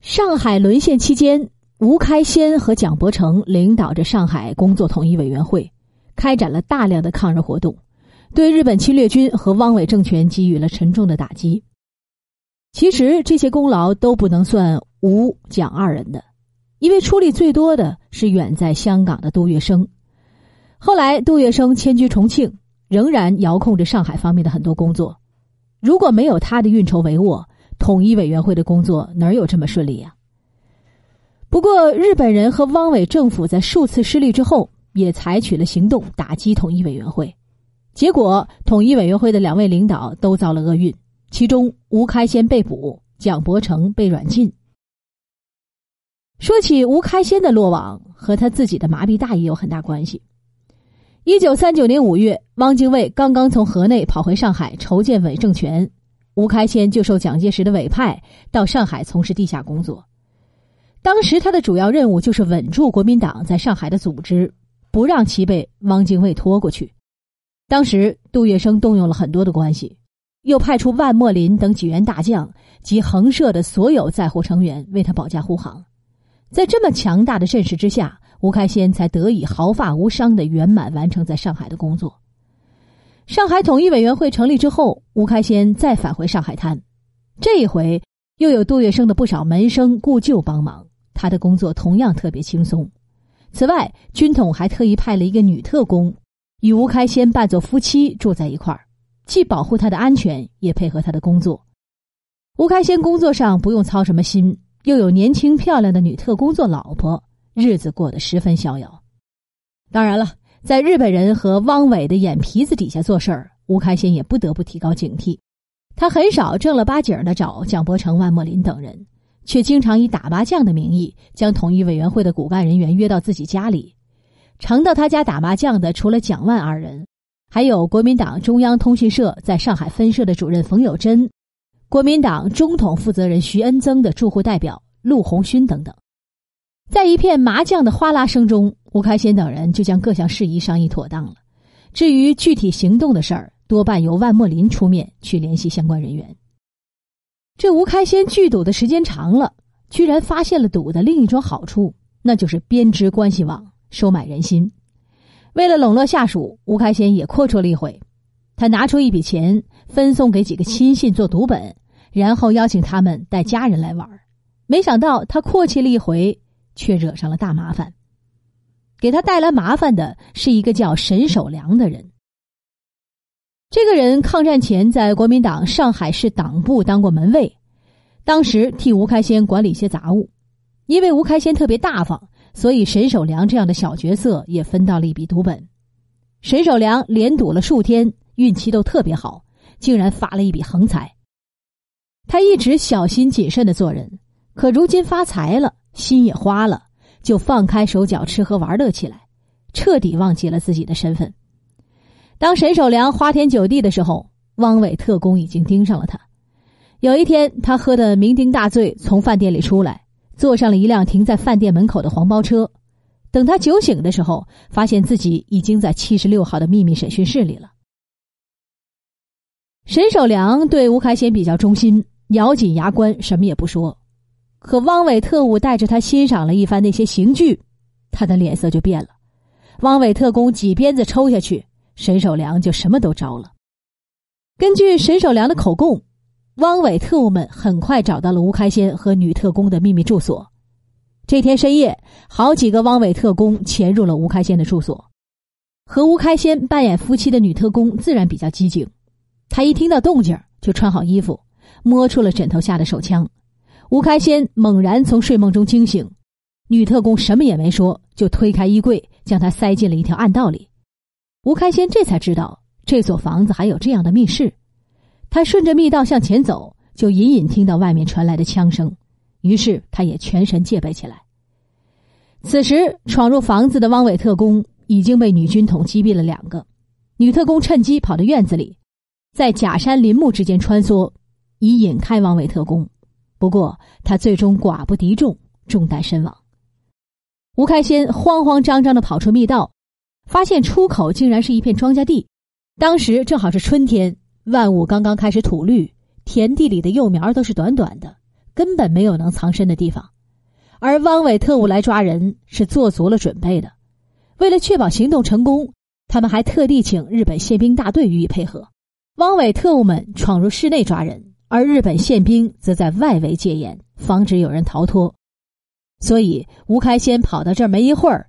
上海沦陷期间，吴开先和蒋伯成领导着上海工作统一委员会，开展了大量的抗日活动，对日本侵略军和汪伪政权给予了沉重的打击。其实这些功劳都不能算吴蒋二人的，因为出力最多的是远在香港的杜月笙。后来杜月笙迁居重庆，仍然遥控着上海方面的很多工作。如果没有他的运筹帷幄，统一委员会的工作哪有这么顺利呀？不过，日本人和汪伪政府在数次失利之后，也采取了行动打击统一委员会。结果，统一委员会的两位领导都遭了厄运，其中吴开先被捕，蒋伯成被软禁。说起吴开先的落网，和他自己的麻痹大意有很大关系。一九三九年五月，汪精卫刚刚从河内跑回上海筹建伪政权。吴开先就受蒋介石的委派到上海从事地下工作。当时他的主要任务就是稳住国民党在上海的组织，不让其被汪精卫拖过去。当时杜月笙动用了很多的关系，又派出万墨林等几员大将及横社的所有在沪成员为他保驾护航。在这么强大的阵势之下，吴开先才得以毫发无伤的圆满完成在上海的工作。上海统一委员会成立之后，吴开先再返回上海滩，这一回又有杜月笙的不少门生故旧帮忙，他的工作同样特别轻松。此外，军统还特意派了一个女特工，与吴开先扮作夫妻住在一块儿，既保护他的安全，也配合他的工作。吴开先工作上不用操什么心，又有年轻漂亮的女特工做老婆，日子过得十分逍遥。当然了。在日本人和汪伪的眼皮子底下做事儿，吴开先也不得不提高警惕。他很少正儿八经的找蒋伯成、万墨林等人，却经常以打麻将的名义将统一委员会的骨干人员约到自己家里。常到他家打麻将的，除了蒋万二人，还有国民党中央通讯社在上海分社的主任冯友珍，国民党中统负责人徐恩曾的住户代表陆鸿勋等等。在一片麻将的哗啦声中，吴开先等人就将各项事宜商议妥当了。至于具体行动的事儿，多半由万墨林出面去联系相关人员。这吴开先聚赌的时间长了，居然发现了赌的另一种好处，那就是编织关系网，收买人心。为了笼络下属，吴开先也阔绰了一回。他拿出一笔钱分送给几个亲信做赌本，然后邀请他们带家人来玩。没想到他阔气了一回。却惹上了大麻烦。给他带来麻烦的是一个叫沈守良的人。这个人抗战前在国民党上海市党部当过门卫，当时替吴开先管理一些杂物。因为吴开先特别大方，所以沈守良这样的小角色也分到了一笔赌本。沈守良连赌了数天，运气都特别好，竟然发了一笔横财。他一直小心谨慎的做人，可如今发财了。心也花了，就放开手脚吃喝玩乐起来，彻底忘记了自己的身份。当沈守良花天酒地的时候，汪伪特工已经盯上了他。有一天，他喝得酩酊大醉，从饭店里出来，坐上了一辆停在饭店门口的黄包车。等他酒醒的时候，发现自己已经在七十六号的秘密审讯室里了。沈守良对吴开先比较忠心，咬紧牙关，什么也不说。可汪伪特务带着他欣赏了一番那些刑具，他的脸色就变了。汪伪特工几鞭子抽下去，沈守良就什么都招了。根据沈守良的口供，汪伪特务们很快找到了吴开先和女特工的秘密住所。这天深夜，好几个汪伪特工潜入了吴开先的住所。和吴开先扮演夫妻的女特工自然比较机警，她一听到动静就穿好衣服，摸出了枕头下的手枪。吴开先猛然从睡梦中惊醒，女特工什么也没说，就推开衣柜，将他塞进了一条暗道里。吴开先这才知道这所房子还有这样的密室。他顺着密道向前走，就隐隐听到外面传来的枪声，于是他也全神戒备起来。此时，闯入房子的汪伪特工已经被女军统击毙了两个，女特工趁机跑到院子里，在假山林木之间穿梭，以引开汪伪特工。不过，他最终寡不敌众，中弹身亡。吴开先慌慌张张的跑出密道，发现出口竟然是一片庄稼地。当时正好是春天，万物刚刚开始吐绿，田地里的幼苗都是短短的，根本没有能藏身的地方，而汪伪特务来抓人是做足了准备的。为了确保行动成功，他们还特地请日本宪兵大队予以配合。汪伪特务们闯入室内抓人，而日本宪兵则在外围戒严，防止有人逃脱。所以吴开先跑到这儿没一会儿，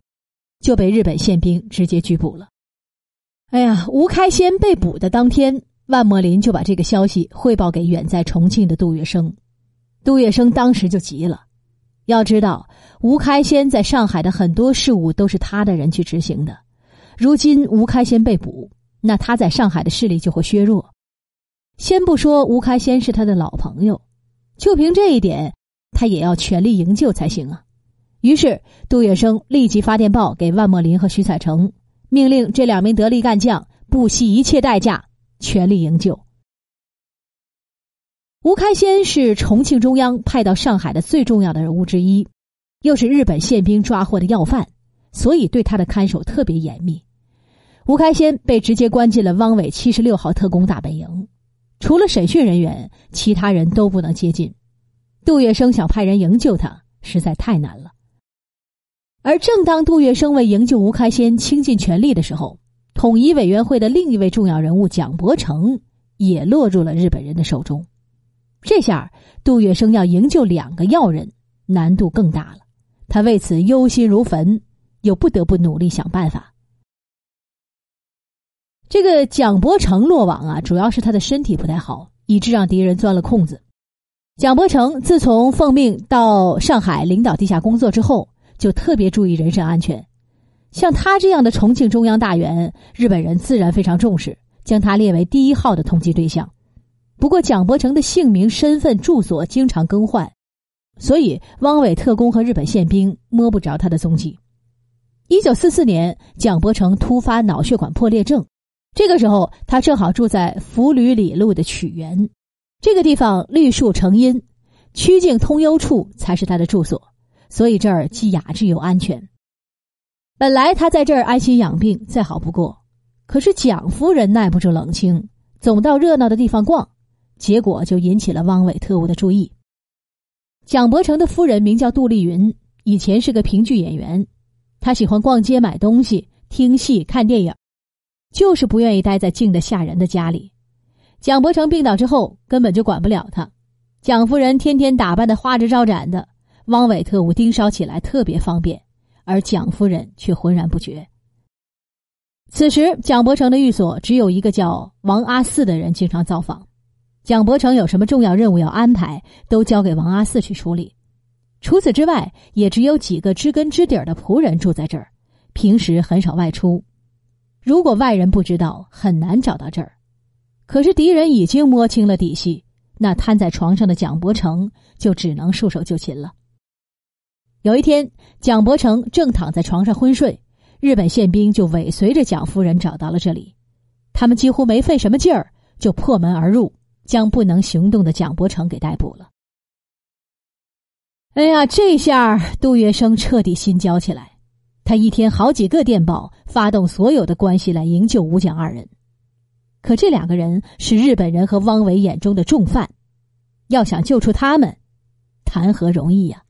就被日本宪兵直接拘捕了。哎呀，吴开先被捕的当天，万莫林就把这个消息汇报给远在重庆的杜月笙。杜月笙当时就急了，要知道吴开先在上海的很多事务都是他的人去执行的，如今吴开先被捕，那他在上海的势力就会削弱。先不说吴开先是他的老朋友，就凭这一点。他也要全力营救才行啊！于是杜月笙立即发电报给万墨林和徐彩成，命令这两名得力干将不惜一切代价全力营救。吴开先是重庆中央派到上海的最重要的人物之一，又是日本宪兵抓获的要犯，所以对他的看守特别严密。吴开先被直接关进了汪伪七十六号特工大本营，除了审讯人员，其他人都不能接近。杜月笙想派人营救他，实在太难了。而正当杜月笙为营救吴开先倾尽全力的时候，统一委员会的另一位重要人物蒋伯成也落入了日本人的手中。这下杜月笙要营救两个要人，难度更大了。他为此忧心如焚，又不得不努力想办法。这个蒋伯成落网啊，主要是他的身体不太好，以致让敌人钻了空子。蒋伯成自从奉命到上海领导地下工作之后，就特别注意人身安全。像他这样的重庆中央大员，日本人自然非常重视，将他列为第一号的通缉对象。不过，蒋伯成的姓名、身份、住所经常更换，所以汪伪特工和日本宪兵摸不着他的踪迹。一九四四年，蒋伯成突发脑血管破裂症，这个时候他正好住在福吕里路的曲园。这个地方绿树成荫，曲径通幽处才是他的住所，所以这儿既雅致又安全。本来他在这儿安心养病再好不过，可是蒋夫人耐不住冷清，总到热闹的地方逛，结果就引起了汪伪特务的注意。蒋伯成的夫人名叫杜丽云，以前是个评剧演员，她喜欢逛街买东西、听戏、看电影，就是不愿意待在静得吓人的家里。蒋伯成病倒之后，根本就管不了他。蒋夫人天天打扮的花枝招展的，汪伪特务盯梢起来特别方便，而蒋夫人却浑然不觉。此时，蒋伯成的寓所只有一个叫王阿四的人经常造访。蒋伯成有什么重要任务要安排，都交给王阿四去处理。除此之外，也只有几个知根知底的仆人住在这儿，平时很少外出。如果外人不知道，很难找到这儿。可是敌人已经摸清了底细，那瘫在床上的蒋伯成就只能束手就擒了。有一天，蒋伯成正躺在床上昏睡，日本宪兵就尾随着蒋夫人找到了这里。他们几乎没费什么劲儿，就破门而入，将不能行动的蒋伯成给逮捕了。哎呀，这下杜月笙彻底心焦起来，他一天好几个电报，发动所有的关系来营救吴蒋二人。可这两个人是日本人和汪伪眼中的重犯，要想救出他们，谈何容易呀！